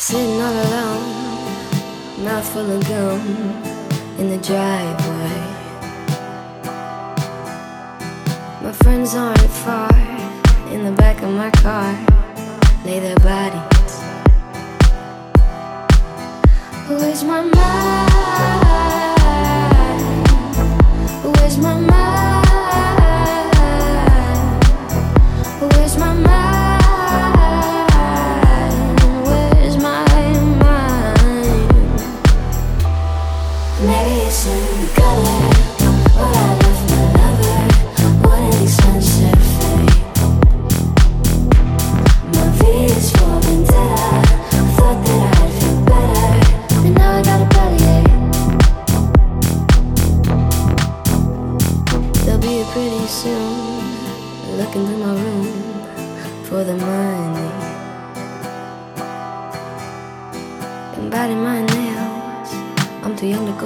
Sitting all alone, mouth full of gum in the driveway. My friends aren't far in the back of my car, lay their bodies. Where's my mind? Where's my mind?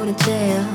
to jail.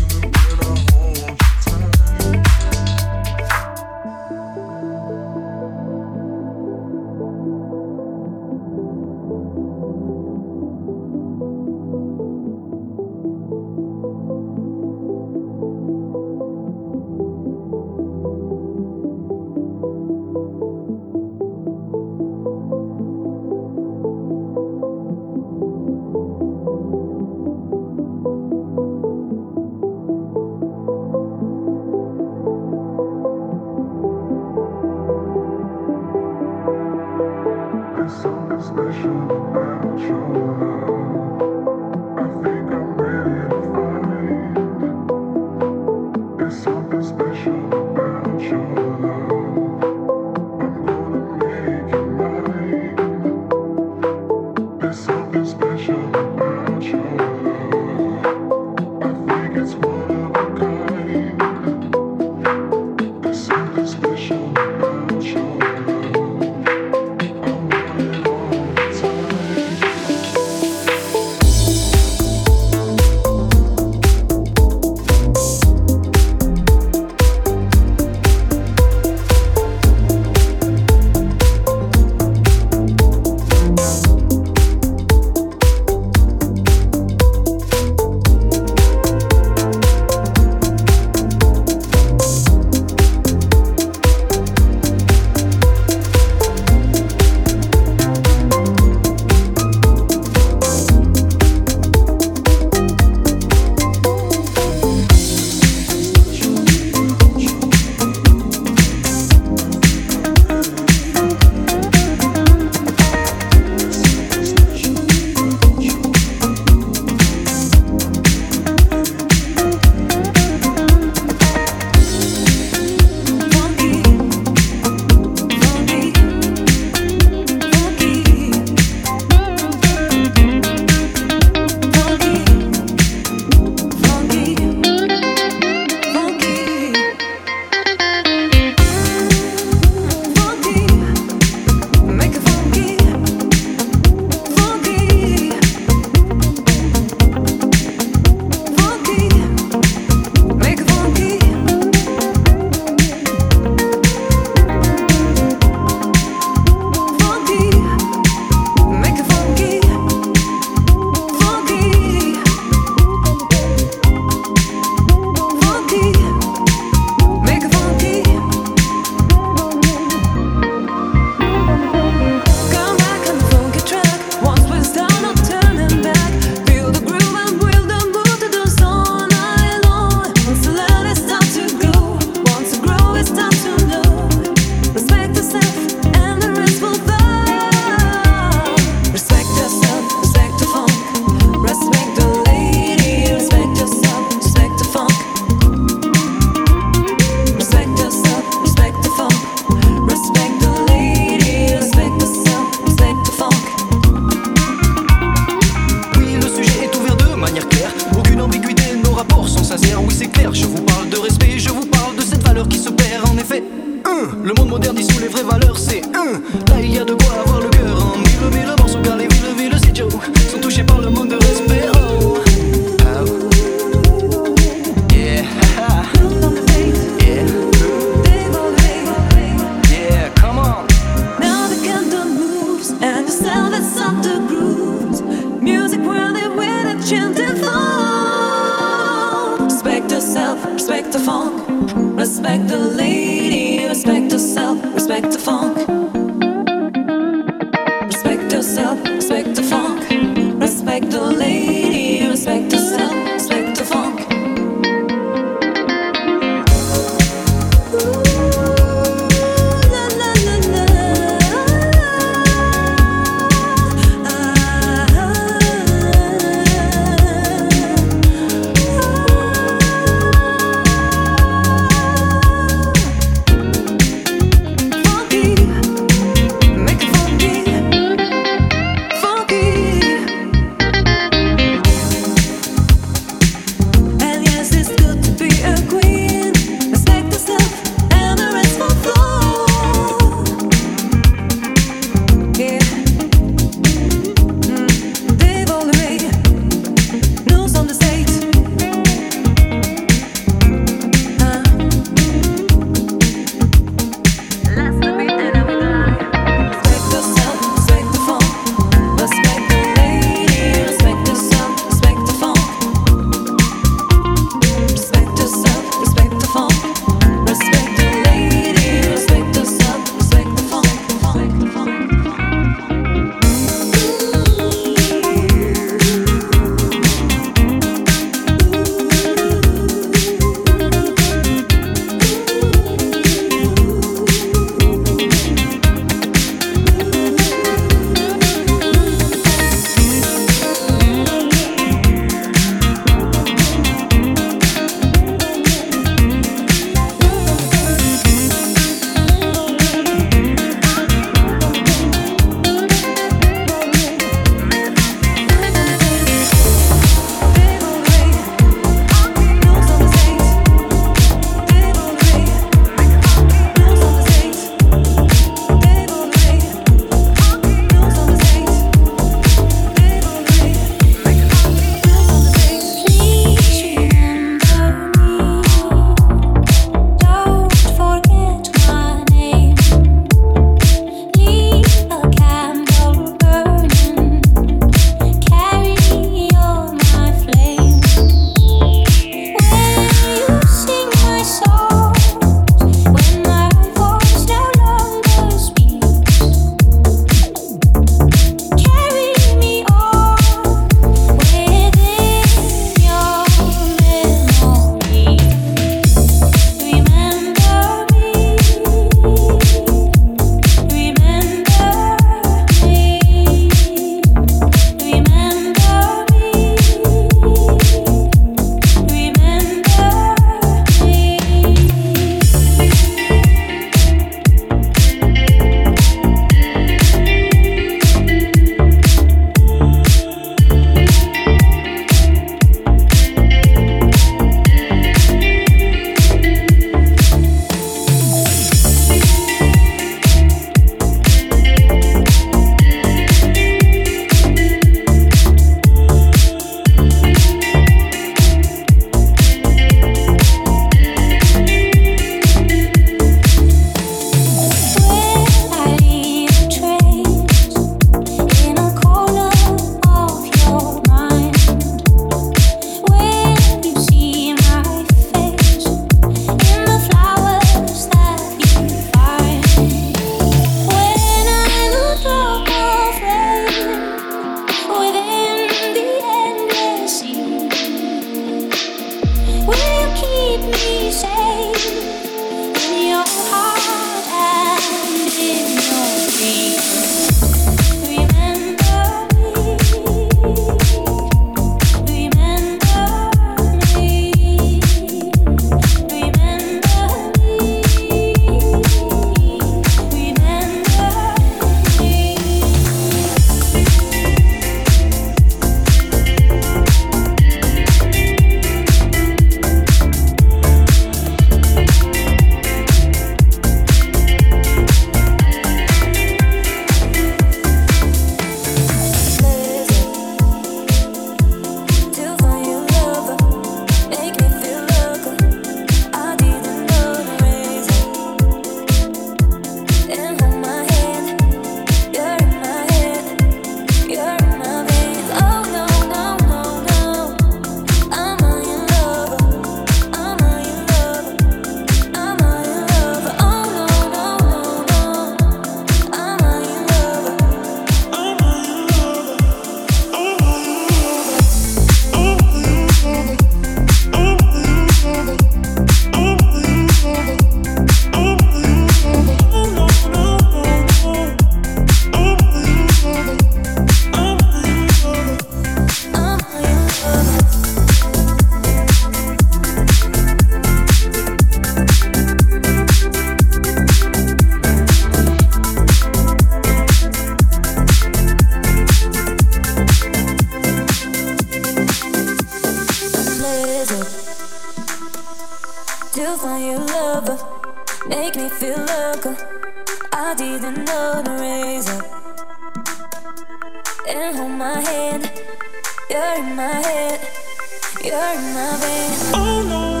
You're my vein. Oh no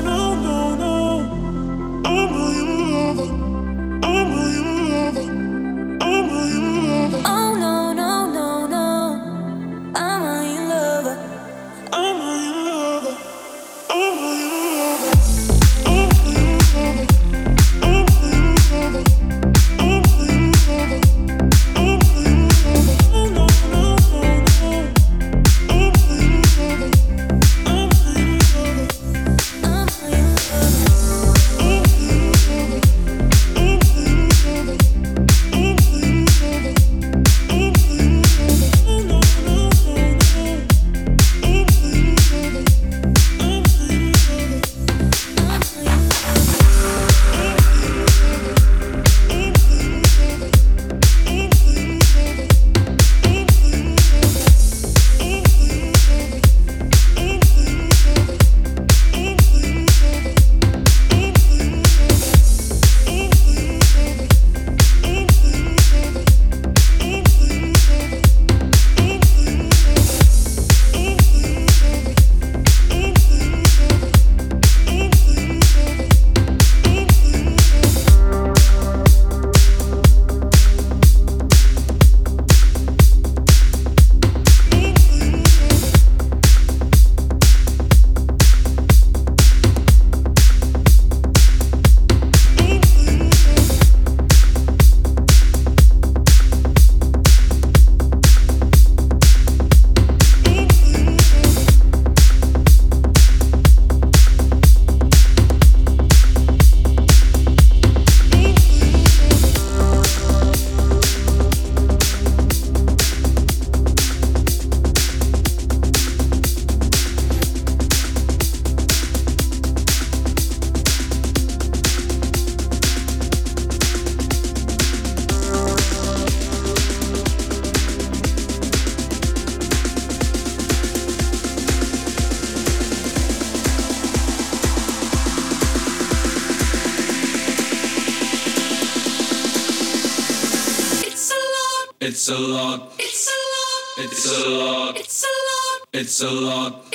a lot,